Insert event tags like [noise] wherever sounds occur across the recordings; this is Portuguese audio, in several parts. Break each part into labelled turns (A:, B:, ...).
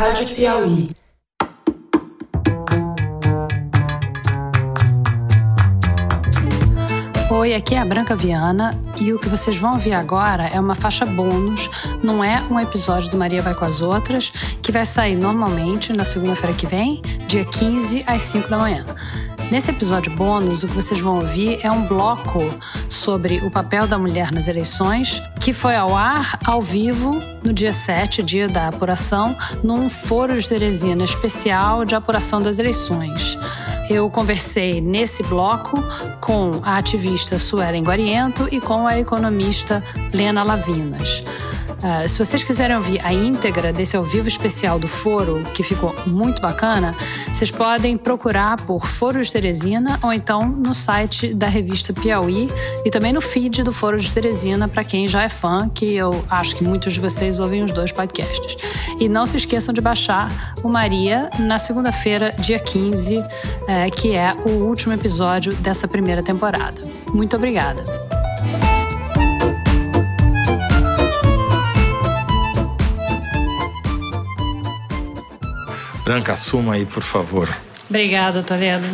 A: Rádio Piauí.
B: Oi, aqui é a Branca Viana e o que vocês vão ouvir agora é uma faixa bônus, não é um episódio do Maria Vai com as Outras, que vai sair normalmente na segunda-feira que vem, dia 15 às 5 da manhã. Nesse episódio bônus, o que vocês vão ouvir é um bloco sobre o papel da mulher nas eleições, que foi ao ar ao vivo no dia 7, dia da apuração, num Foro de Teresina especial de apuração das eleições. Eu conversei nesse bloco com a ativista Suelen Guariento e com a economista Lena Lavinas. Uh, se vocês quiserem ouvir a íntegra desse ao vivo especial do Foro, que ficou muito bacana, vocês podem procurar por Foro de Teresina ou então no site da revista Piauí e também no feed do Foro de Teresina, para quem já é fã, que eu acho que muitos de vocês ouvem os dois podcasts. E não se esqueçam de baixar o Maria na segunda-feira, dia 15, é, que é o último episódio dessa primeira temporada. Muito obrigada.
C: Branca, assuma aí, por favor.
B: Obrigada, Toledo.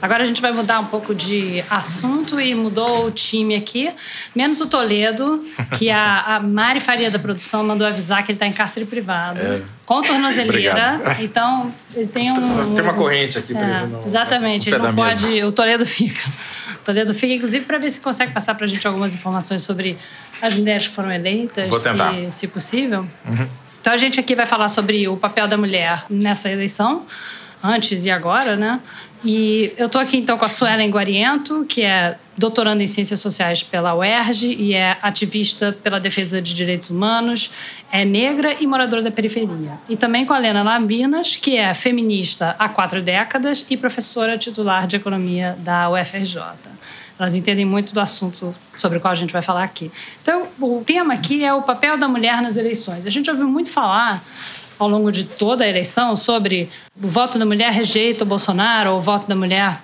B: Agora a gente vai mudar um pouco de assunto e mudou o time aqui, menos o Toledo, que a, a Mari Faria da produção mandou avisar que ele está em cárcere privado. É. Com tornozeleira. Então, ele tem um.
C: Tem uma corrente aqui pra
B: é, ele Exatamente. Ele não pode. Mesa. O Toledo fica. O Toledo fica, inclusive, para ver se consegue passar para a gente algumas informações sobre as mulheres que foram eleitas,
C: Vou tentar.
B: Se, se possível. Uhum. Então, a gente aqui vai falar sobre o papel da mulher nessa eleição antes e agora, né? E eu estou aqui então com a Suelen Guariento, que é doutoranda em Ciências Sociais pela UERJ e é ativista pela defesa de direitos humanos, é negra e moradora da periferia. E também com a Helena Lambinas, que é feminista há quatro décadas e professora titular de economia da UFRJ. Elas entendem muito do assunto sobre o qual a gente vai falar aqui. Então, o tema aqui é o papel da mulher nas eleições. A gente ouviu muito falar ao longo de toda a eleição sobre o voto da mulher rejeita o Bolsonaro ou o voto da mulher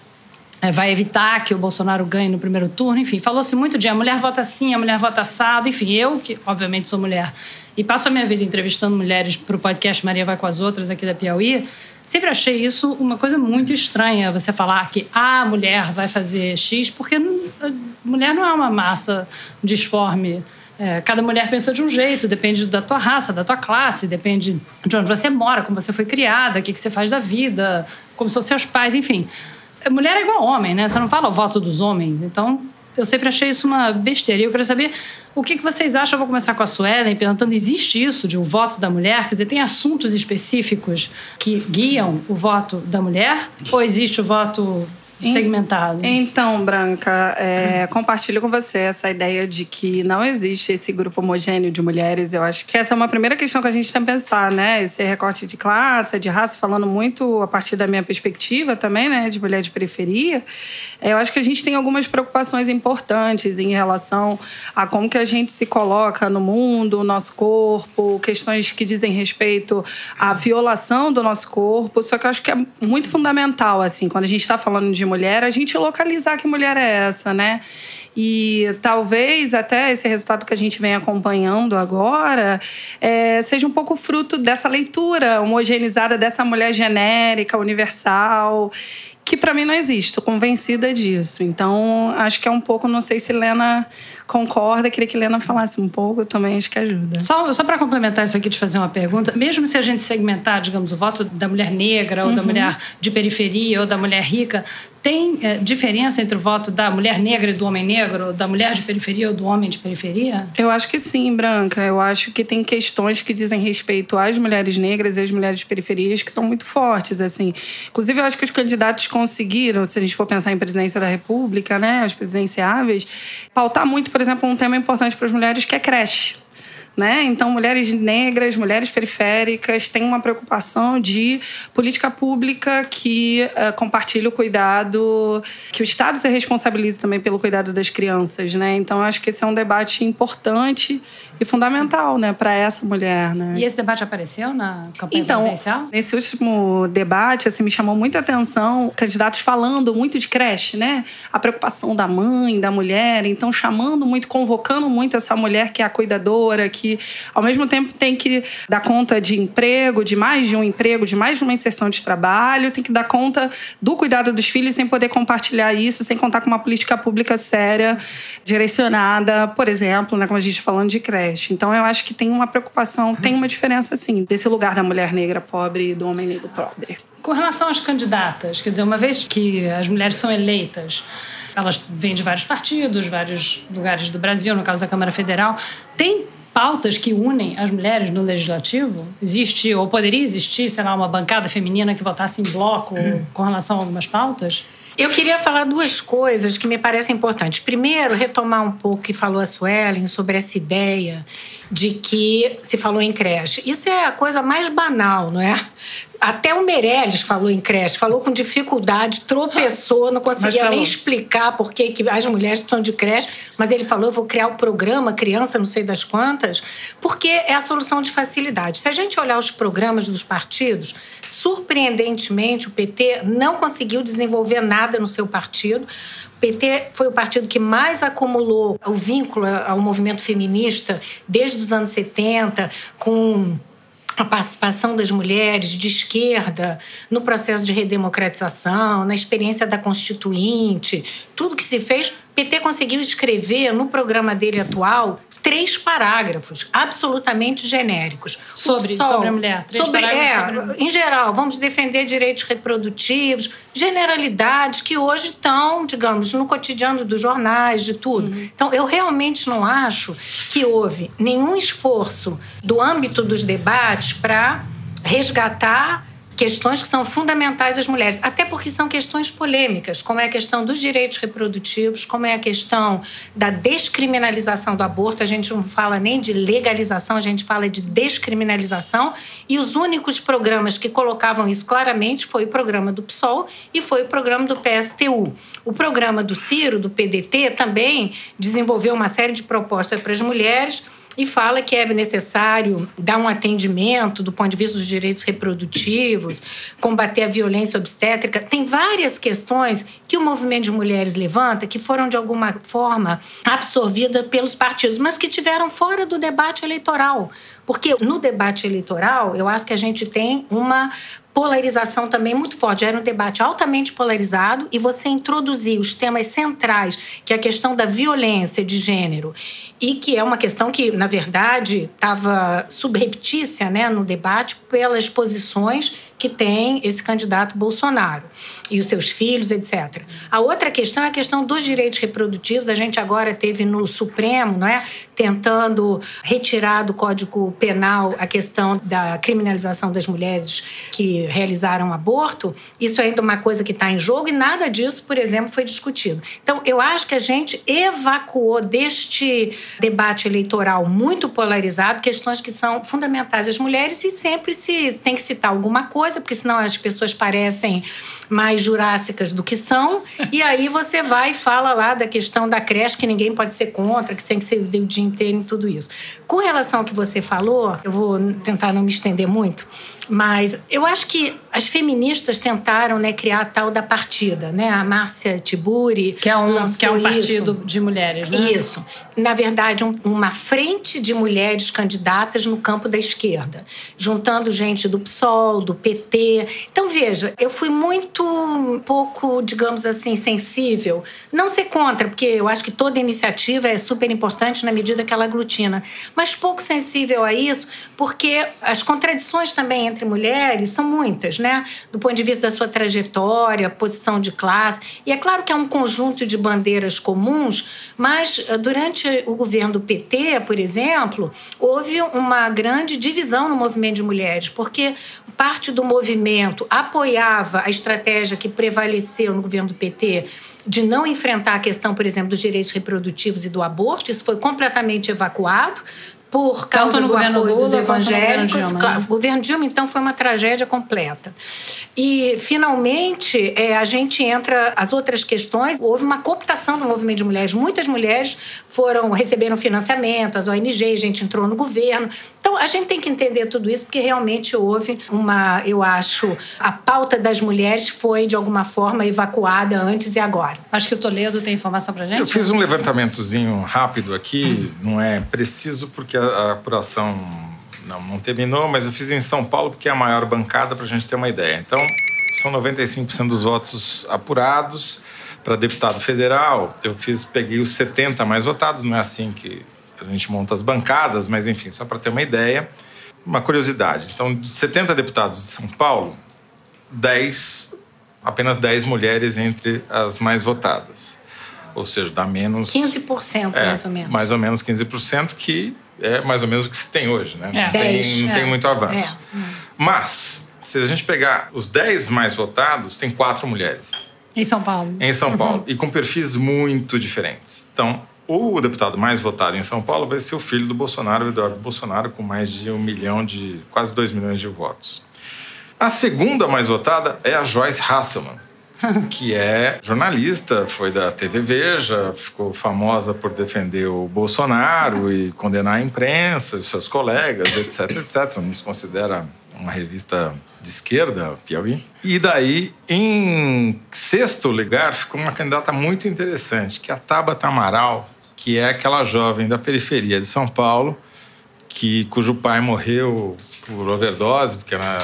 B: é, vai evitar que o Bolsonaro ganhe no primeiro turno. Enfim, falou-se muito de a mulher vota assim, a mulher vota assado. Enfim, eu, que obviamente sou mulher e passo a minha vida entrevistando mulheres para o podcast Maria Vai com as Outras aqui da Piauí, sempre achei isso uma coisa muito estranha, você falar que a mulher vai fazer X, porque mulher não é uma massa disforme é, cada mulher pensa de um jeito, depende da tua raça, da tua classe, depende de onde você mora, como você foi criada, o que, que você faz da vida, como são seus pais, enfim. Mulher é igual homem, né? Você não fala o voto dos homens. Então, eu sempre achei isso uma besteira. E eu quero saber o que, que vocês acham. Eu vou começar com a Suelen, perguntando: existe isso de um voto da mulher? Quer dizer, tem assuntos específicos que guiam o voto da mulher? Ou existe o voto segmentado.
D: Então, Branca, é, compartilho com você essa ideia de que não existe esse grupo homogêneo de mulheres. Eu acho que essa é uma primeira questão que a gente tem que pensar, né? Esse recorte de classe, de raça, falando muito a partir da minha perspectiva também, né? De mulher de periferia. É, eu acho que a gente tem algumas preocupações importantes em relação a como que a gente se coloca no mundo, o nosso corpo, questões que dizem respeito à violação do nosso corpo. Só que eu acho que é muito fundamental, assim, quando a gente está falando de mulher, a gente localizar que mulher é essa, né? E talvez até esse resultado que a gente vem acompanhando agora é, seja um pouco fruto dessa leitura homogeneizada dessa mulher genérica, universal, que para mim não existe, estou convencida disso. Então, acho que é um pouco, não sei se Lena concorda, queria que Lena falasse um pouco, também acho que ajuda.
B: Só, só para complementar isso aqui, de fazer uma pergunta, mesmo se a gente segmentar, digamos, o voto da mulher negra ou uhum. da mulher de periferia ou da mulher rica, tem é, diferença entre o voto da mulher negra e do homem negro, da mulher de periferia ou do homem de periferia?
D: Eu acho que sim, Branca. Eu acho que tem questões que dizem respeito às mulheres negras e às mulheres de periferias que são muito fortes, assim. Inclusive, eu acho que os candidatos conseguiram, se a gente for pensar em presidência da República, né, as presidenciáveis, pautar muito, por exemplo, um tema importante para as mulheres que é creche. Né? Então, mulheres negras, mulheres periféricas têm uma preocupação de política pública que uh, compartilhe o cuidado, que o Estado se responsabilize também pelo cuidado das crianças. Né? Então, acho que esse é um debate importante e fundamental né, para essa mulher. Né?
B: E esse debate apareceu na campanha
D: então,
B: presidencial?
D: Nesse último debate, assim, me chamou muita atenção candidatos falando muito de creche, né? a preocupação da mãe, da mulher, então chamando muito, convocando muito essa mulher que é a cuidadora, que que, ao mesmo tempo, tem que dar conta de emprego, de mais de um emprego, de mais de uma inserção de trabalho, tem que dar conta do cuidado dos filhos sem poder compartilhar isso, sem contar com uma política pública séria, direcionada, por exemplo, né, como a gente está falando de creche. Então, eu acho que tem uma preocupação, tem uma diferença, sim, desse lugar da mulher negra pobre e do homem negro pobre.
B: Com relação às candidatas, quer dizer, uma vez que as mulheres são eleitas, elas vêm de vários partidos, vários lugares do Brasil, no caso da Câmara Federal, tem pautas que unem as mulheres no legislativo? Existe, ou poderia existir, sei lá, uma bancada feminina que votasse em bloco com relação a algumas pautas?
A: Eu queria falar duas coisas que me parecem importantes. Primeiro, retomar um pouco o que falou a Suelen sobre essa ideia de que se falou em creche. Isso é a coisa mais banal, não é? Até o Meirelles falou em creche, falou com dificuldade, tropeçou, não conseguia nem explicar por que, as mulheres precisam de creche, mas ele falou: eu vou criar o um programa Criança Não Sei das Quantas, porque é a solução de facilidade. Se a gente olhar os programas dos partidos, surpreendentemente o PT não conseguiu desenvolver nada no seu partido. O PT foi o partido que mais acumulou o vínculo ao movimento feminista desde os anos 70, com a participação das mulheres de esquerda no processo de redemocratização, na experiência da Constituinte, tudo que se fez, PT conseguiu escrever no programa dele atual três parágrafos absolutamente genéricos.
B: Sobre, Sol, sobre a mulher.
A: Três sobre, é, sobre... Em geral, vamos defender direitos reprodutivos, generalidades que hoje estão, digamos, no cotidiano dos jornais, de tudo. Uhum. Então, eu realmente não acho que houve nenhum esforço do âmbito dos debates para resgatar questões que são fundamentais às mulheres, até porque são questões polêmicas, como é a questão dos direitos reprodutivos, como é a questão da descriminalização do aborto. A gente não fala nem de legalização, a gente fala de descriminalização. E os únicos programas que colocavam isso claramente foi o programa do PSOL e foi o programa do PSTU. O programa do Ciro, do PDT, também desenvolveu uma série de propostas para as mulheres e fala que é necessário dar um atendimento do ponto de vista dos direitos reprodutivos, combater a violência obstétrica. Tem várias questões que o movimento de mulheres levanta que foram de alguma forma absorvidas pelos partidos, mas que tiveram fora do debate eleitoral. Porque no debate eleitoral, eu acho que a gente tem uma polarização também muito forte. Era um debate altamente polarizado e você introduzir os temas centrais, que é a questão da violência de gênero, e que é uma questão que, na verdade, estava subreptícia né, no debate pelas posições que tem esse candidato Bolsonaro e os seus filhos, etc. A outra questão é a questão dos direitos reprodutivos. A gente agora teve no Supremo, não é, tentando retirar do Código Penal a questão da criminalização das mulheres que realizaram aborto. Isso é ainda uma coisa que está em jogo e nada disso, por exemplo, foi discutido. Então, eu acho que a gente evacuou deste debate eleitoral muito polarizado questões que são fundamentais às mulheres e sempre se tem que citar alguma coisa coisa, porque senão as pessoas parecem mais jurássicas do que são. [laughs] E aí você vai e fala lá da questão da creche, que ninguém pode ser contra, que tem que ser o dia inteiro em tudo isso. Com relação ao que você falou, eu vou tentar não me estender muito, mas eu acho que as feministas tentaram né, criar a tal da partida, né? A Márcia Tiburi.
B: Que é um, que é um partido isso. de mulheres, né?
A: Isso. Na verdade, um, uma frente de mulheres candidatas no campo da esquerda, juntando gente do PSOL, do PT. Então, veja, eu fui muito um pouco, digamos assim, sensível. Não ser contra, porque eu acho que toda iniciativa é super importante na medida que ela aglutina, mas pouco sensível a isso, porque as contradições também entre mulheres são muitas, né? Do ponto de vista da sua trajetória, posição de classe. E é claro que é um conjunto de bandeiras comuns, mas eh, durante o governo do PT, por exemplo, houve uma grande divisão no movimento de mulheres, porque parte do movimento apoiava a estratégia que prevaleceu no governo do PT de não enfrentar a questão, por exemplo, dos direitos reprodutivos e do aborto. Isso foi completamente evacuado por causa do apoio Lula, dos evangélicos. O governo, Dilma, né? o governo Dilma, então, foi uma tragédia completa. E, finalmente, é, a gente entra as outras questões. Houve uma cooptação do movimento de mulheres. Muitas mulheres foram receberam financiamento, as ONGs, a gente entrou no governo. Então, a gente tem que entender tudo isso, porque realmente houve uma, eu acho, a pauta das mulheres foi, de alguma forma, evacuada antes e agora.
B: Acho que o Toledo tem informação para gente.
C: Eu fiz um levantamentozinho rápido aqui, não é preciso, porque a, a apuração não, não terminou, mas eu fiz em São Paulo porque é a maior bancada para a gente ter uma ideia. Então, são 95% dos votos apurados. Para deputado federal, eu fiz, peguei os 70 mais votados, não é assim que a gente monta as bancadas, mas enfim, só para ter uma ideia. Uma curiosidade. Então, de 70 deputados de São Paulo, 10, apenas 10 mulheres entre as mais votadas. Ou seja, dá menos.
A: 15%
C: é,
A: mais ou menos.
C: Mais ou menos 15%, que é mais ou menos o que se tem hoje, né?
B: É.
C: Não, tem,
A: 10,
C: não
B: é.
C: tem muito avanço.
A: É.
C: Mas, se a gente pegar os 10 mais votados, tem quatro mulheres
B: Em São Paulo.
C: em São Paulo e com perfis muito diferentes. Então, o deputado mais votado em São Paulo vai ser o filho do Bolsonaro, o Eduardo Bolsonaro, com mais de um milhão de. quase dois milhões de votos. A segunda mais votada é a Joyce Hasselman, [laughs] que é jornalista, foi da TV Veja, ficou famosa por defender o Bolsonaro e condenar a imprensa, seus colegas, etc, etc. Não se considera uma revista de esquerda, Piauí. E daí, em sexto lugar, ficou uma candidata muito interessante, que é a Tabata Amaral, que é aquela jovem da periferia de São Paulo, que cujo pai morreu por overdose, porque ela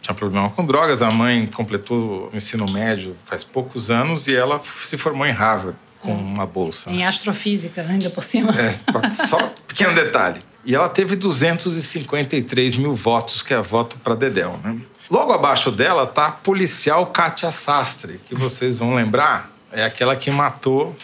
C: tinha problema com drogas. A mãe completou o ensino médio faz poucos anos e ela se formou em Harvard com uma bolsa.
B: Em astrofísica, ainda por cima.
C: É, só [laughs] um pequeno detalhe. E ela teve 253 mil votos, que é voto para Dedéu. Né? Logo abaixo dela tá a policial Kátia Sastre, que vocês vão lembrar. É aquela que matou.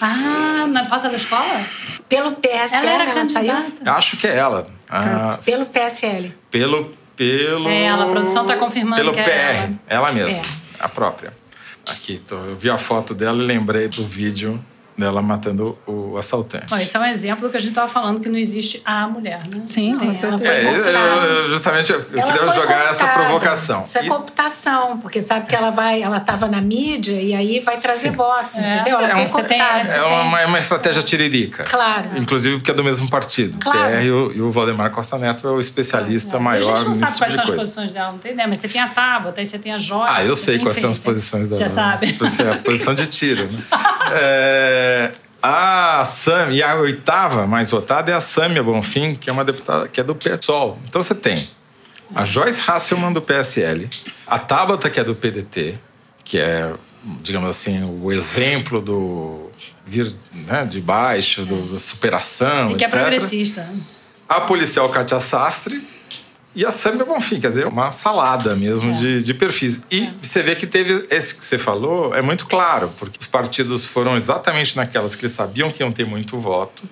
B: Ah, na porta da escola?
A: Pelo PSL,
B: Ela era
A: saiu?
B: candidata.
C: Acho que é ela. Ah,
A: Pelo PSL.
C: pelo. Pelo.
B: É ela, a produção tá confirmando
C: Pelo
B: é
C: PR.
B: ela.
C: Ela mesma.
A: É.
C: A própria. Aqui, tô, eu vi a foto dela e lembrei do vídeo dela matando o assaltante.
B: Bom, esse é um exemplo do que a gente estava falando, que não existe a mulher, né?
D: Sim,
B: ela
D: certeza.
B: foi
C: É, eu- eu- justamente eu
A: Ela
C: queria
A: foi
C: jogar essa provocação.
A: Isso é
C: E-
A: cooptação, porque sabe que ela vai, ela estava na mídia e aí vai trazer votos,
B: É.
A: entendeu? Ela
C: É
A: foi
C: um-
B: você tem
C: É uma, uma estratégia tiririca.
A: Claro.
C: Inclusive porque é do mesmo partido.
A: Claro.
C: PR e o, e o Valdemar Costa Neto é o especialista
B: a
C: maior
B: gente não sabe
C: tipo
B: quais
C: de
B: são as posições dela, não tem ideia, mas você tem a Tabata, aí você tem a Joyce.
C: Ah, eu
B: você
C: sei quais são as posições dela.
B: Você sabe.
C: Você é a posição de tiro. Né? [laughs] É, a Sam, e a oitava mais votada é a Sâmia Bonfim, que é uma deputada que é do PSOL. Então você tem a Joyce Hasselman do PSL, a Tabata, que é do PDT, que é, digamos assim, o exemplo do vir né, de baixo, do, da superação,
B: E que é
C: etc.
B: progressista.
C: a policial Katia Sastre e a Sâmia Bonfim, quer dizer, uma salada mesmo
B: É.
C: de, de perfis. E você vê que teve esse que você falou, é muito claro, porque os partidos foram exatamente naquelas que eles sabiam que iam ter muito voto,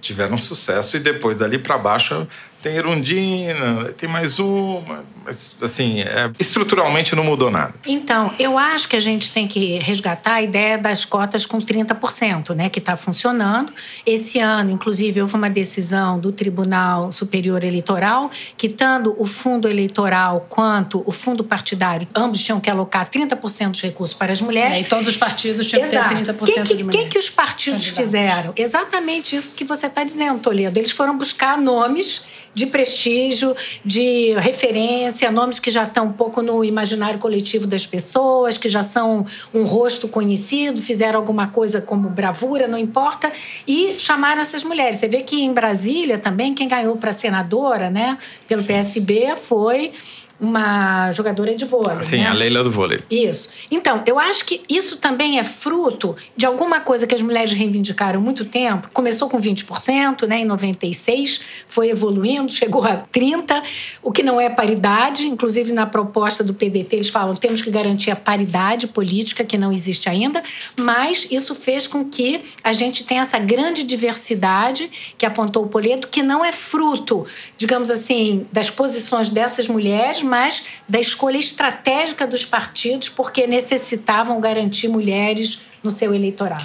C: tiveram sucesso, e depois dali para baixo tem Erundina, tem mais uma, mas assim, é, estruturalmente não mudou nada.
A: Então, eu acho que a gente tem que resgatar a ideia das cotas com 30%, né, que está funcionando. Esse ano, inclusive, houve uma decisão do Tribunal Superior Eleitoral que, tanto o fundo eleitoral quanto o fundo partidário, ambos tinham que alocar 30% dos recursos para as mulheres.
B: É, e todos os partidos tinham que ter
A: Exato.
B: 30%
A: O que, que,
B: de
A: que,
B: mulheres.
A: que os partidos
B: Candidatos.
A: fizeram? Exatamente isso que você está dizendo, Toledo. Eles foram buscar nomes de prestígio, de referência, nomes que já estão um pouco no imaginário coletivo das pessoas, que já são um rosto conhecido, fizeram alguma coisa como bravura, não importa, e chamaram essas mulheres. Você vê que em Brasília também, quem ganhou para senadora, né, pelo PSB, foi uma jogadora de vôlei.
C: Sim,
A: né?
C: a Leila do vôlei.
A: Isso. Então, eu acho que isso também é fruto de alguma coisa que as mulheres reivindicaram há muito tempo. Começou com 20%, né, em 96, foi evoluindo, chegou a 30%, o que não é paridade. Inclusive, na proposta do PDT, eles falam temos que garantir a paridade política, que não existe ainda, mas isso fez com que a gente tenha essa grande diversidade que apontou o Poleto, que não é fruto, digamos assim, das posições dessas mulheres, mas da escolha estratégica dos partidos, porque necessitavam garantir mulheres no seu eleitorado.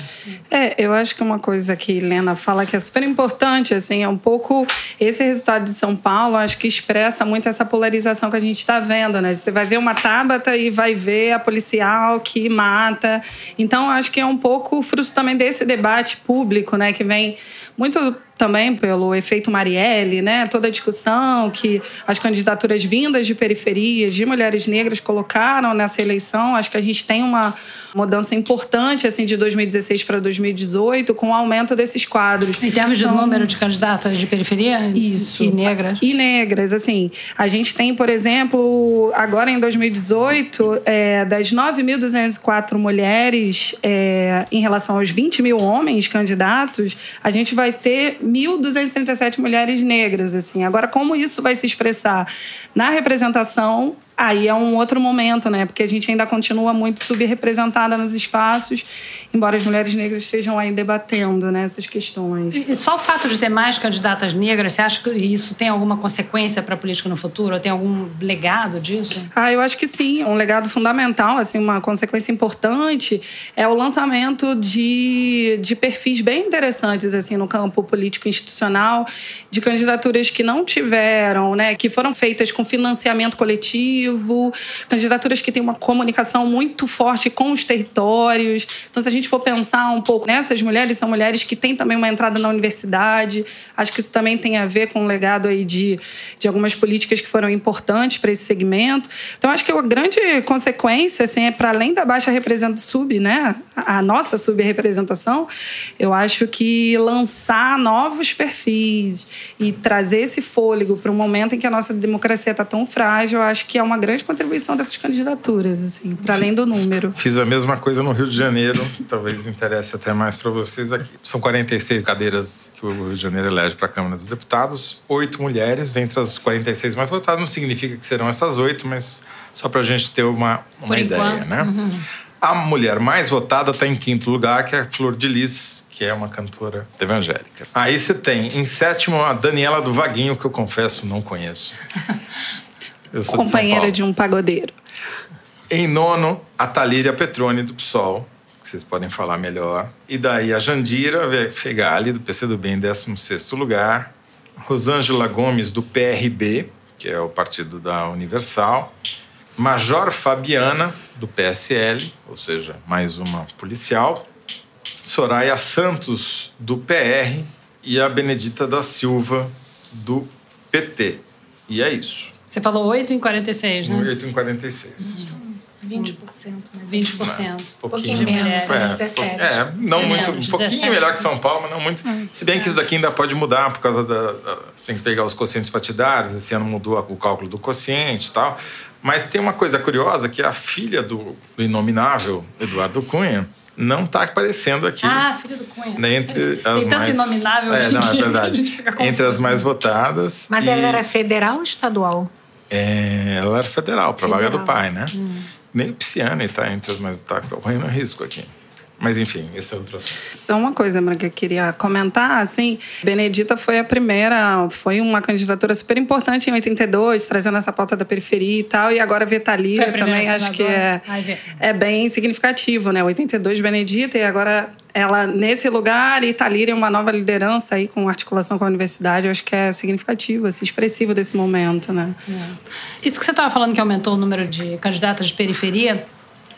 D: É, eu acho que uma coisa que Helena fala que é super importante, assim, é um pouco esse resultado de São Paulo, acho que expressa muito essa polarização que a gente está vendo, né? Você vai ver uma Tabata e vai ver a policial que mata. Então, acho que é um pouco fruto também desse debate público, né? Que vem muito também pelo efeito Marielle, né? Toda a discussão que as candidaturas vindas de periferias, de mulheres negras colocaram nessa eleição. Acho que a gente tem uma mudança importante assim de 2016 para 2018 com o aumento desses quadros.
B: Em termos de então, número de candidatas de periferia
D: isso.
B: e negras.
D: E negras, assim, a gente tem, por exemplo, agora em 2018, é, das 9.204 mulheres é, em relação aos 20 mil homens candidatos, a gente vai ter 1.237 mulheres negras, assim. Agora, como isso vai se expressar na representação Aí é um outro momento, né? Porque a gente ainda continua muito subrepresentada nos espaços, embora as mulheres negras estejam aí debatendo né, essas questões.
B: E só o fato de ter mais candidatas negras, você acha que isso tem alguma consequência para a política no futuro? Ou tem algum legado disso?
D: Ah, eu acho que sim. Um legado fundamental, assim, uma consequência importante é o lançamento de, de perfis bem interessantes assim no campo político institucional, de candidaturas que não tiveram, né, que foram feitas com financiamento coletivo candidaturas que têm uma comunicação muito forte com os territórios. Então, se a gente for pensar um pouco nessas mulheres, são mulheres que têm também uma entrada na universidade. Acho que isso também tem a ver com o legado aí de, de algumas políticas que foram importantes para esse segmento. Então, acho que a grande consequência, assim, é para além da baixa representação sub, né, a nossa subrepresentação, eu acho que lançar novos perfis e trazer esse fôlego para um momento em que a nossa democracia está tão frágil, eu acho que é uma uma grande contribuição dessas candidaturas, assim, para além do número.
C: Fiz a mesma coisa no Rio de Janeiro, talvez interesse até mais para vocês aqui. São 46 cadeiras que o Rio de Janeiro elege para a Câmara dos Deputados, oito mulheres entre as 46 mais votadas. Não significa que serão essas oito, mas só para a gente ter uma, uma ideia, enquanto. né? Uhum. A mulher mais votada está em quinto lugar, que é a Flor de Lis, que é uma cantora evangélica. Aí você tem, em sétimo, a Daniela do Vaguinho, que eu confesso não conheço. [laughs]
D: companheira de, de, um pagodeiro.
C: Em nono, a Talíria Petrone do PSOL, que vocês podem falar melhor. E daí a Jandira Fegali, do PCdoB, em 16 lugar. Rosângela Gomes, do PRB, que é o partido da Universal. Major Fabiana, do PSL, ou seja, mais uma policial. Soraya Santos, do PR. E a Benedita da Silva, do PT. E é isso.
B: Você falou 8 em 46, né?
C: 8 em 46. 20%.
B: Mas 20%. Um
A: pouquinho, pouquinho menos,
C: é, 17. É, não 17, muito, um pouquinho 17. melhor que São Paulo, mas não muito. Hum, Se bem que isso daqui ainda pode mudar por causa da, da, Você tem que pegar os quocientes partidários, esse ano mudou o cálculo do quociente e tal. Mas tem uma coisa curiosa que a filha do, do inominável Eduardo Cunha não está aparecendo aqui.
B: Ah, filho do Cunha.
C: Né, entre as
B: Tem tanto
C: mais...
B: inominável
C: é, não, é verdade. entre as mais votadas.
A: Mas
C: e...
A: ela era federal ou estadual?
C: É, ela era federal, para vaga do pai, né? Hum. Nem o Pisciani está entre as mais. Está correndo risco aqui. Mas enfim, esse é outro assunto.
D: Só uma coisa, Mara, que eu queria comentar, assim, Benedita foi a primeira, foi uma candidatura super importante em 82, trazendo essa pauta da periferia e tal, e agora Vetalira também acho que é, é bem significativo, né? 82 Benedita e agora ela nesse lugar e Talira é uma nova liderança aí com articulação com a universidade, eu acho que é significativo, assim, expressivo desse momento, né?
B: É. Isso que você estava falando que aumentou o número de candidatas de periferia,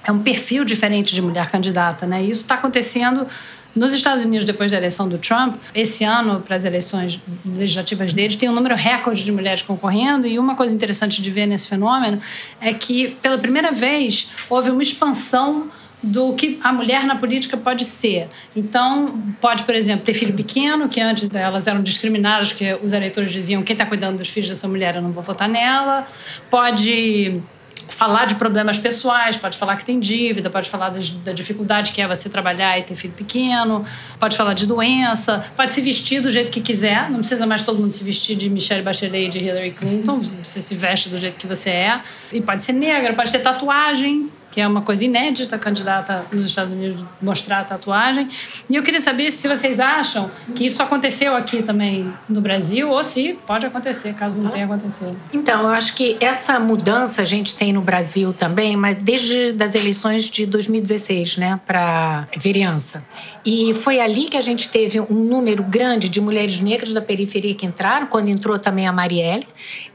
B: é um perfil diferente de mulher candidata, né? isso está acontecendo nos Estados Unidos, depois da eleição do Trump, esse ano, para as eleições legislativas deles, tem um número recorde de mulheres concorrendo. E uma coisa interessante de ver nesse fenômeno é que, pela primeira vez, houve uma expansão do que a mulher na política pode ser. Então, pode, por exemplo, ter filho pequeno, que antes elas eram discriminadas, porque os eleitores diziam: quem está cuidando dos filhos dessa mulher, eu não vou votar nela. Pode falar de problemas pessoais, pode falar que tem dívida, pode falar da dificuldade que é você trabalhar e ter filho pequeno, pode falar de doença, pode se vestir do jeito que quiser, não precisa mais todo mundo se vestir de Michelle Bachelet e de Hillary Clinton, você se veste do jeito que você é. E pode ser negra, pode ter tatuagem, que é uma coisa inédita a candidata nos Estados Unidos mostrar a tatuagem. E eu queria saber se vocês acham que isso aconteceu aqui também no Brasil ou se pode acontecer, caso não tenha acontecido.
A: Então, eu acho que essa mudança a gente tem no Brasil também, mas desde as eleições de 2016, né, para vereança. E foi ali que a gente teve um número grande de mulheres negras da periferia que entraram, quando entrou também a Marielle.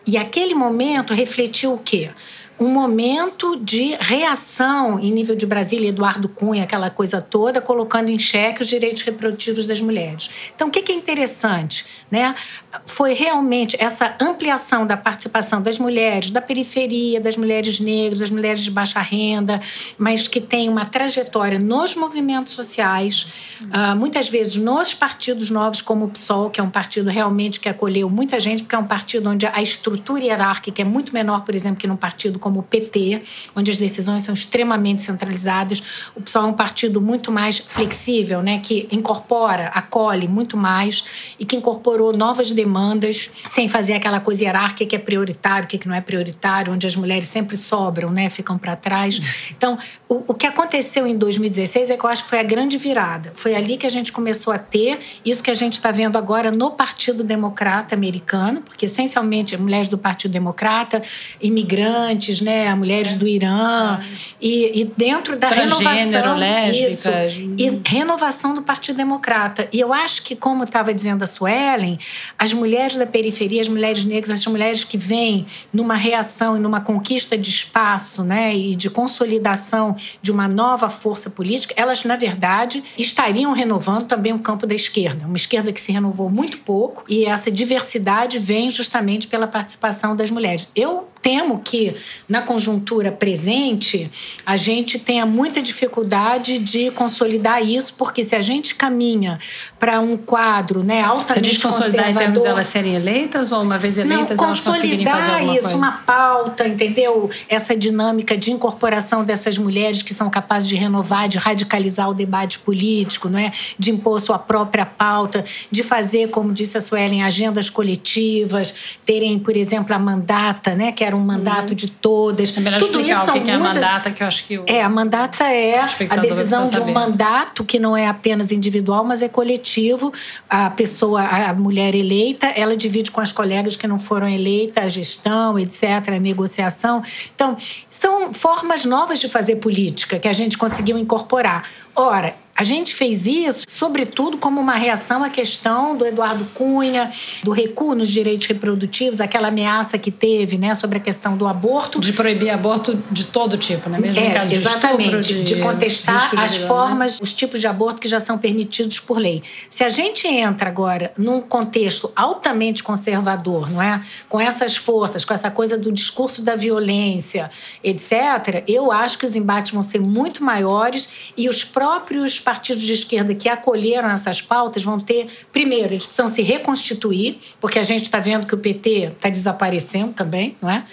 A: E aquele momento refletiu o quê? Um momento de reação em nível de Brasília, Eduardo Cunha, aquela coisa toda, colocando em xeque os direitos reprodutivos das mulheres. Então, o que é interessante? Né? Foi realmente essa ampliação da participação das mulheres da periferia, das mulheres negras, das mulheres de baixa renda, mas que têm uma trajetória nos movimentos sociais, uh, muitas vezes nos partidos novos, como o PSOL, que é um partido realmente que acolheu muita gente, porque é um partido onde a estrutura hierárquica é muito menor, por exemplo, que num partido como o PT, onde as decisões são extremamente centralizadas. O PSOL é um partido muito mais flexível, né, que incorpora, acolhe muito mais e que incorporou novas demandas sem fazer aquela coisa hierárquica que é prioritário, que não é prioritário, onde as mulheres sempre sobram, né, ficam para trás. Então, o, o que aconteceu em 2016 é que eu acho que foi a grande virada. Foi ali que a gente começou a ter isso que a gente está vendo agora no Partido Democrata americano, porque essencialmente mulheres do Partido Democrata, imigrantes, né? Mulheres do Irã. É. E, e, dentro da renovação.
B: Lésbicas.
A: Isso, e renovação do Partido Democrata. E eu acho que, como estava dizendo a Suelen, as mulheres da periferia, as mulheres negras, as mulheres que vêm numa reação e numa conquista de espaço, né? E de consolidação de uma nova força política, elas, na verdade, estariam renovando também o campo da esquerda. Uma esquerda que se renovou muito pouco. E essa diversidade vem justamente pela participação das mulheres. Eu temo que, na conjuntura presente, a gente tenha muita dificuldade de consolidar isso, porque se a gente caminha para um quadro né, altamente Você diz
B: consolidar
A: em
B: termos delas serem eleitas ou uma vez eleitas
A: Não,
B: elas conseguirem fazer alguma
A: isso,
B: coisa?
A: uma pauta, entendeu? Essa dinâmica de incorporação dessas mulheres que são capazes de renovar, de radicalizar o debate político, não é? de impor sua própria pauta, de fazer, como disse a Suelen, agendas coletivas, terem, por exemplo, a mandata, né, que era um mandato uhum. de todas.
B: É Tudo isso são o que é muitas... a mandata, que eu acho que o...
A: É, a mandata é a decisão de um mandato que não é apenas individual, mas é coletivo. A pessoa, a mulher eleita, ela divide com as colegas que não foram eleitas, a gestão, etc., a negociação. Então, são formas novas de fazer política que a gente conseguiu incorporar. Ora, a gente fez isso, sobretudo, como uma reação à questão do Eduardo Cunha, do recuo nos direitos reprodutivos, aquela ameaça que teve né, sobre a questão do aborto.
B: De proibir aborto de todo tipo, né? Mesmo
A: é,
B: em caso
A: exatamente,
B: de,
A: estupro, de, de contestar de as formas, né? os tipos de aborto que já são permitidos por lei. Se a gente entra agora num contexto altamente conservador, não é? Com essas forças, com essa coisa do discurso da violência, etc., eu acho que os embates vão ser muito maiores e os próprios partidos de esquerda que acolheram essas pautas vão ter, primeiro, eles precisam se reconstituir, porque a gente está vendo que o PT está desaparecendo também, não é?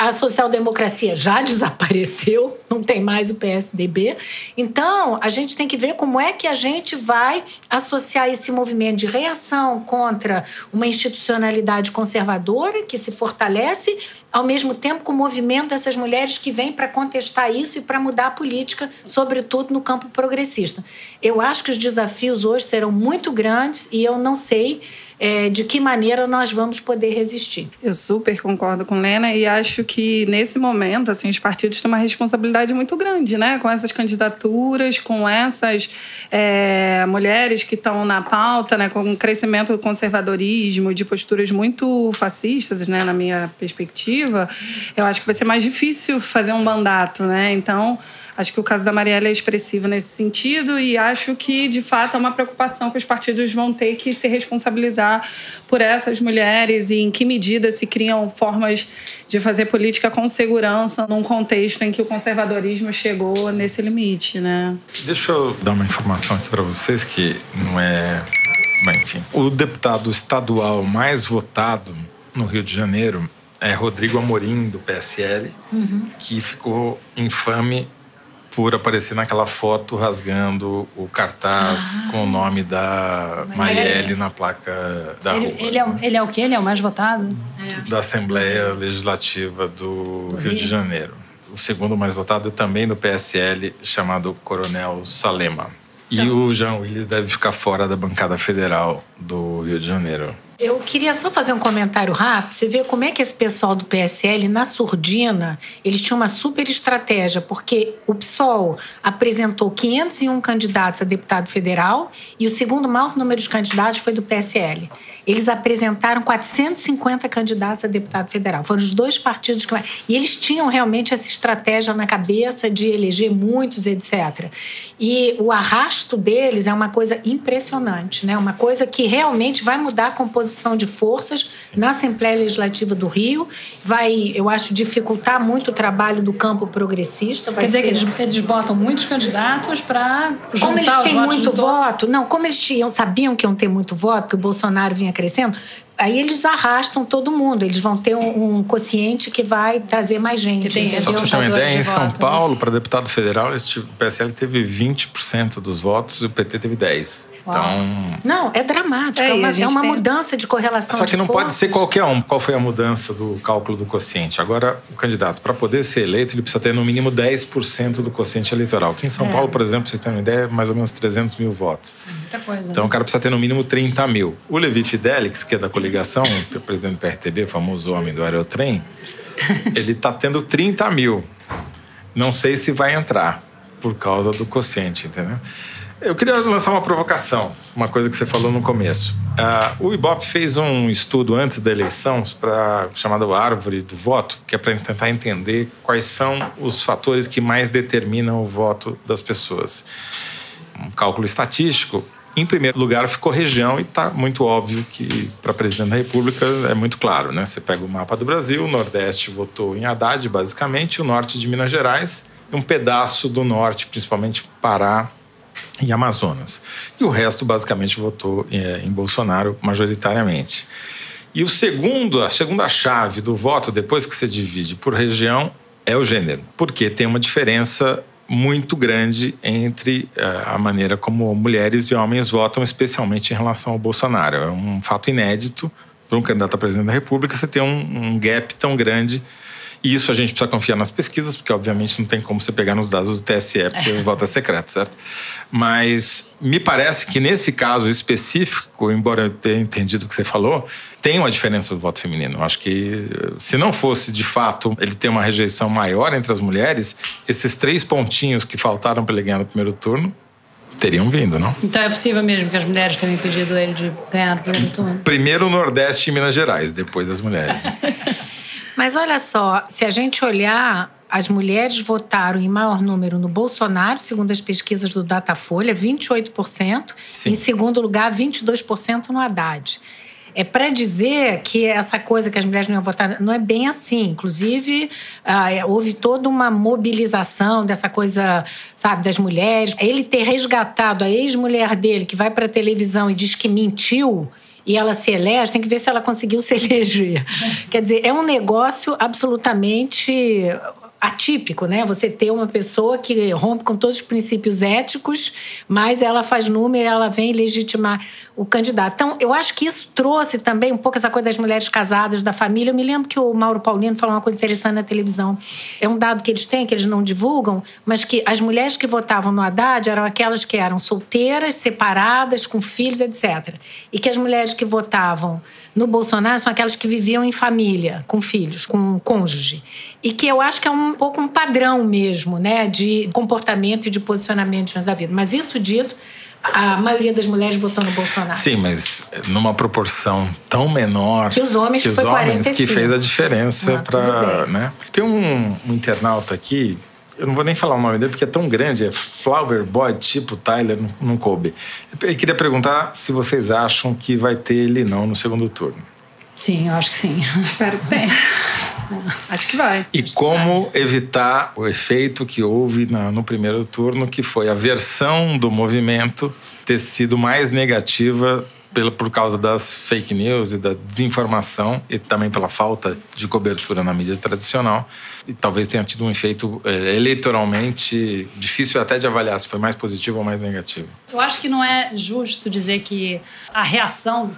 A: A social-democracia já [laughs] desapareceu, não tem mais o PSDB. Então, a gente tem que ver como é que a gente vai associar esse movimento de reação contra uma institucionalidade conservadora que se fortalece, ao mesmo tempo com o movimento dessas mulheres que vêm para contestar isso e para mudar a política, sobretudo no campo progressista. Eu acho que os desafios hoje serão muito grandes e eu não sei é, de que maneira nós vamos poder resistir.
D: Eu super concordo com Lena e acho que nesse momento assim, os partidos têm uma responsabilidade muito grande, né? Com essas candidaturas, com essas é, mulheres que estão na pauta, né? Com o crescimento do conservadorismo, de posturas muito fascistas, né? Na minha perspectiva, eu acho que vai ser mais difícil fazer um mandato, né? Então Acho que o caso da Marielle é expressivo nesse sentido e acho que, de fato, é uma preocupação que os partidos vão ter que se responsabilizar por essas mulheres e em que medida se criam formas de fazer política com segurança num contexto em que o conservadorismo chegou nesse limite, né?
C: Deixa eu dar uma informação aqui para vocês que não é... Bem, enfim. O deputado estadual mais votado no Rio de Janeiro é Rodrigo Amorim, do PSL, uhum. que ficou infame por aparecer naquela foto rasgando o cartaz ah, com o nome da Marielle na placa da
B: ele,
C: rua.
B: Ele é, ele é o quê? Ele é o mais votado?
C: É. Da Assembleia Legislativa do, do Rio, Rio de Janeiro. O segundo mais votado é também do PSL, chamado Coronel Salema. E então. o Jean Willis deve ficar fora da bancada federal do Rio de Janeiro.
A: Eu queria só fazer um comentário rápido. Você vê como é que esse pessoal do PSL, na surdina, eles tinham uma super estratégia, porque o PSOL apresentou 501 candidatos a deputado federal e o segundo maior número de candidatos foi do PSL. Eles apresentaram 450 candidatos a deputado federal. Foram os dois partidos que. E eles tinham realmente essa estratégia na cabeça de eleger muitos, etc. E o arrasto deles é uma coisa impressionante, né? Uma coisa que realmente vai mudar a composição de forças na Assembleia Legislativa do Rio, vai, eu acho, dificultar muito o trabalho do campo progressista.
B: Quer dizer ser... que eles, eles botam muitos candidatos para
A: Como eles têm muito voto, não, como eles tinham, sabiam que iam ter muito voto, que o Bolsonaro vinha crescendo, aí eles arrastam todo mundo. Eles vão ter um, um quociente que vai trazer mais gente.
C: Só para você ter uma ideia, em São voto, né? Paulo, né? para deputado federal, o PSL teve 20% dos votos e o PT teve 10%. Então.
A: Não, é dramático. É, é uma, é uma tem... mudança de correlação.
C: Só que não
A: forças.
C: pode ser qualquer um. Qual foi a mudança do cálculo do quociente? Agora, o candidato, para poder ser eleito, ele precisa ter no mínimo 10% do quociente eleitoral. Aqui em São é. Paulo, por exemplo, vocês têm uma ideia, é mais ou menos 300 mil votos.
B: Muita coisa.
C: Então,
B: né?
C: o cara precisa ter no mínimo 30 mil. O Levi Fidelix, que é da coligação, é o presidente do PRTB, famoso homem do Aerotrem, ele está tendo 30 mil. Não sei se vai entrar por causa do quociente, entendeu? Eu queria lançar uma provocação, uma coisa que você falou no começo. Uh, o Ibope fez um estudo antes da eleição para chamado Árvore do Voto, que é para tentar entender quais são os fatores que mais determinam o voto das pessoas. Um cálculo estatístico. Em primeiro lugar ficou região e está muito óbvio que para presidente da República é muito claro, né? Você pega o mapa do Brasil, o Nordeste votou em Haddad, basicamente, o Norte de Minas Gerais um pedaço do Norte, principalmente Pará e Amazonas. E o resto basicamente votou é, em Bolsonaro majoritariamente. E o segundo, a segunda chave do voto, depois que você divide por região, é o gênero, porque tem uma diferença muito grande entre é, a maneira como mulheres e homens votam, especialmente em relação ao Bolsonaro. É um fato inédito para um candidato a presidente da República você ter um, um gap tão grande e isso a gente precisa confiar nas pesquisas, porque obviamente não tem como você pegar nos dados do TSE, porque o voto é [laughs] secreto, certo? Mas me parece que nesse caso específico, embora eu tenha entendido o que você falou, tem uma diferença do voto feminino. Eu acho que se não fosse de fato ele ter uma rejeição maior entre as mulheres, esses três pontinhos que faltaram para ele ganhar no primeiro turno teriam vindo, não?
B: Então é possível mesmo que as mulheres tenham impedido ele de ganhar no primeiro turno?
C: Primeiro o Nordeste e Minas Gerais, depois as mulheres. [laughs]
A: Mas olha só, se a gente olhar, as mulheres votaram em maior número no Bolsonaro, segundo as pesquisas do Datafolha, 28%. Sim. Em segundo lugar, 22% no Haddad. É para dizer que essa coisa que as mulheres não iam votar não é bem assim. Inclusive, ah, é, houve toda uma mobilização dessa coisa, sabe, das mulheres. Ele ter resgatado a ex-mulher dele, que vai para a televisão e diz que mentiu, e ela se elege, tem que ver se ela conseguiu se [laughs] eleger. Quer dizer, é um negócio absolutamente atípico, né? Você ter uma pessoa que rompe com todos os princípios éticos, mas ela faz número, ela vem legitimar o candidato. Então, eu acho que isso trouxe também um pouco essa coisa das mulheres casadas, da família. Eu me lembro que o Mauro Paulino falou uma coisa interessante na televisão. É um dado que eles têm, que eles não divulgam, mas que as mulheres que votavam no Haddad eram aquelas que eram solteiras, separadas, com filhos, etc. E que as mulheres que votavam no Bolsonaro são aquelas que viviam em família, com filhos, com cônjuge. E que eu acho que é um pouco um padrão mesmo, né, de comportamento e de posicionamento na vida. Mas isso dito, a maioria das mulheres votou no Bolsonaro.
C: Sim, mas numa proporção tão menor
A: que os homens,
C: que,
A: os homens
C: que fez a diferença ah, para, né? Tem um, um internauta aqui eu não vou nem falar o nome dele porque é tão grande, é Flower Boy, tipo Tyler, não, não coube. Eu queria perguntar se vocês acham que vai ter ele não no segundo turno.
B: Sim, eu acho que sim. [laughs]
D: Espero que tenha. Acho que vai.
C: E como evitar o efeito que houve na, no primeiro turno, que foi a versão do movimento ter sido mais negativa pela, por causa das fake news e da desinformação e também pela falta de cobertura na mídia tradicional. E talvez tenha tido um efeito é, eleitoralmente difícil até de avaliar se foi mais positivo ou mais negativo.
B: Eu acho que não é justo dizer que a reação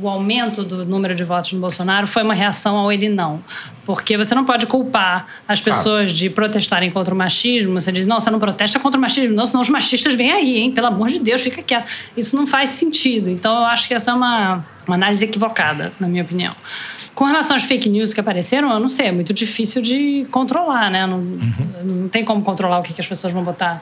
B: o aumento do número de votos no Bolsonaro foi uma reação ao ele não. Porque você não pode culpar as pessoas de protestarem contra o machismo. Você diz, não, você não protesta contra o machismo, não, senão os machistas vêm aí, hein? Pelo amor de Deus, fica quieto. Isso não faz sentido. Então, eu acho que essa é uma, uma análise equivocada, na minha opinião. Com relação às fake news que apareceram, eu não sei, é muito difícil de controlar, né? Não, uhum. não tem como controlar o que, que as pessoas vão botar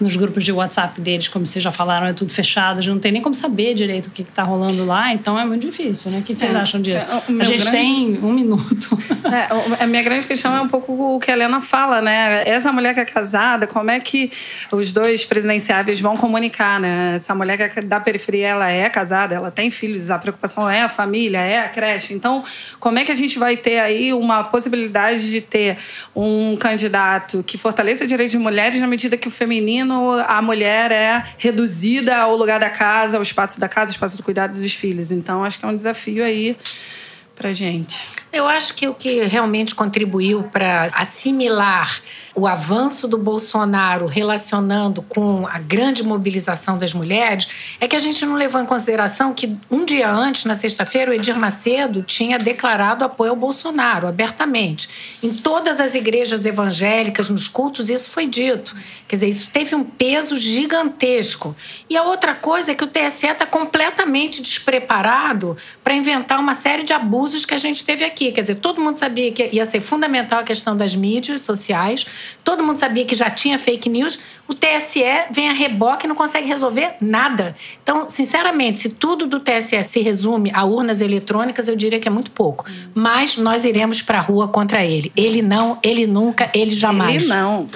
B: nos grupos de WhatsApp deles, como vocês já falaram, é tudo fechado, já não tem nem como saber direito o que está rolando lá, então é muito difícil, né? O que vocês é, acham disso? É, a gente grande... tem um minuto. [laughs]
D: É, a minha grande questão é um pouco o que a Helena fala, né? Essa mulher que é casada, como é que os dois presidenciáveis vão comunicar, né? Essa mulher que é da periferia, ela é casada, ela tem filhos, a preocupação é a família, é a creche. Então, como é que a gente vai ter aí uma possibilidade de ter um candidato que fortaleça o direito de mulheres na medida que o feminino a mulher é reduzida ao lugar da casa, ao espaço da casa, ao espaço do cuidado dos filhos. Então, acho que é um desafio aí para gente.
A: Eu acho que o que realmente contribuiu para assimilar o avanço do Bolsonaro relacionando com a grande mobilização das mulheres é que a gente não levou em consideração que um dia antes, na sexta-feira, o Edir Macedo tinha declarado apoio ao Bolsonaro abertamente. Em todas as igrejas evangélicas, nos cultos, isso foi dito. Quer dizer, isso teve um peso gigantesco. E a outra coisa é que o TSE está completamente despreparado para inventar uma série de abusos que a gente teve aqui. Quer dizer, todo mundo sabia que ia ser fundamental a questão das mídias sociais, todo mundo sabia que já tinha fake news. O TSE vem a reboque e não consegue resolver nada. Então, sinceramente, se tudo do TSE se resume a urnas eletrônicas, eu diria que é muito pouco. Mas nós iremos para a rua contra ele. Ele não, ele nunca, ele jamais.
D: Ele não.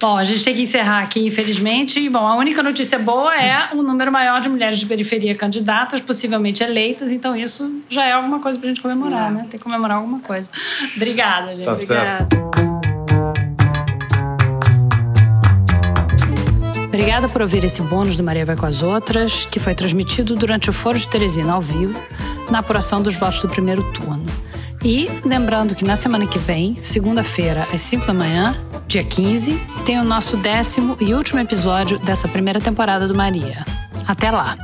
B: Bom, a gente tem que encerrar aqui, infelizmente. E, bom, a única notícia boa é o número maior de mulheres de periferia candidatas, possivelmente eleitas. Então, isso já é alguma coisa para a gente comemorar, né? Tem que comemorar alguma coisa. Obrigada, gente.
C: Tá
B: Obrigada.
C: Certo.
B: Obrigada por ouvir esse bônus do Maria Vai com as Outras, que foi transmitido durante o Foro de Teresina ao vivo, na apuração dos votos do primeiro turno. E lembrando que na semana que vem, segunda-feira, às 5 da manhã, dia 15, tem o nosso décimo e último episódio dessa primeira temporada do Maria. Até lá!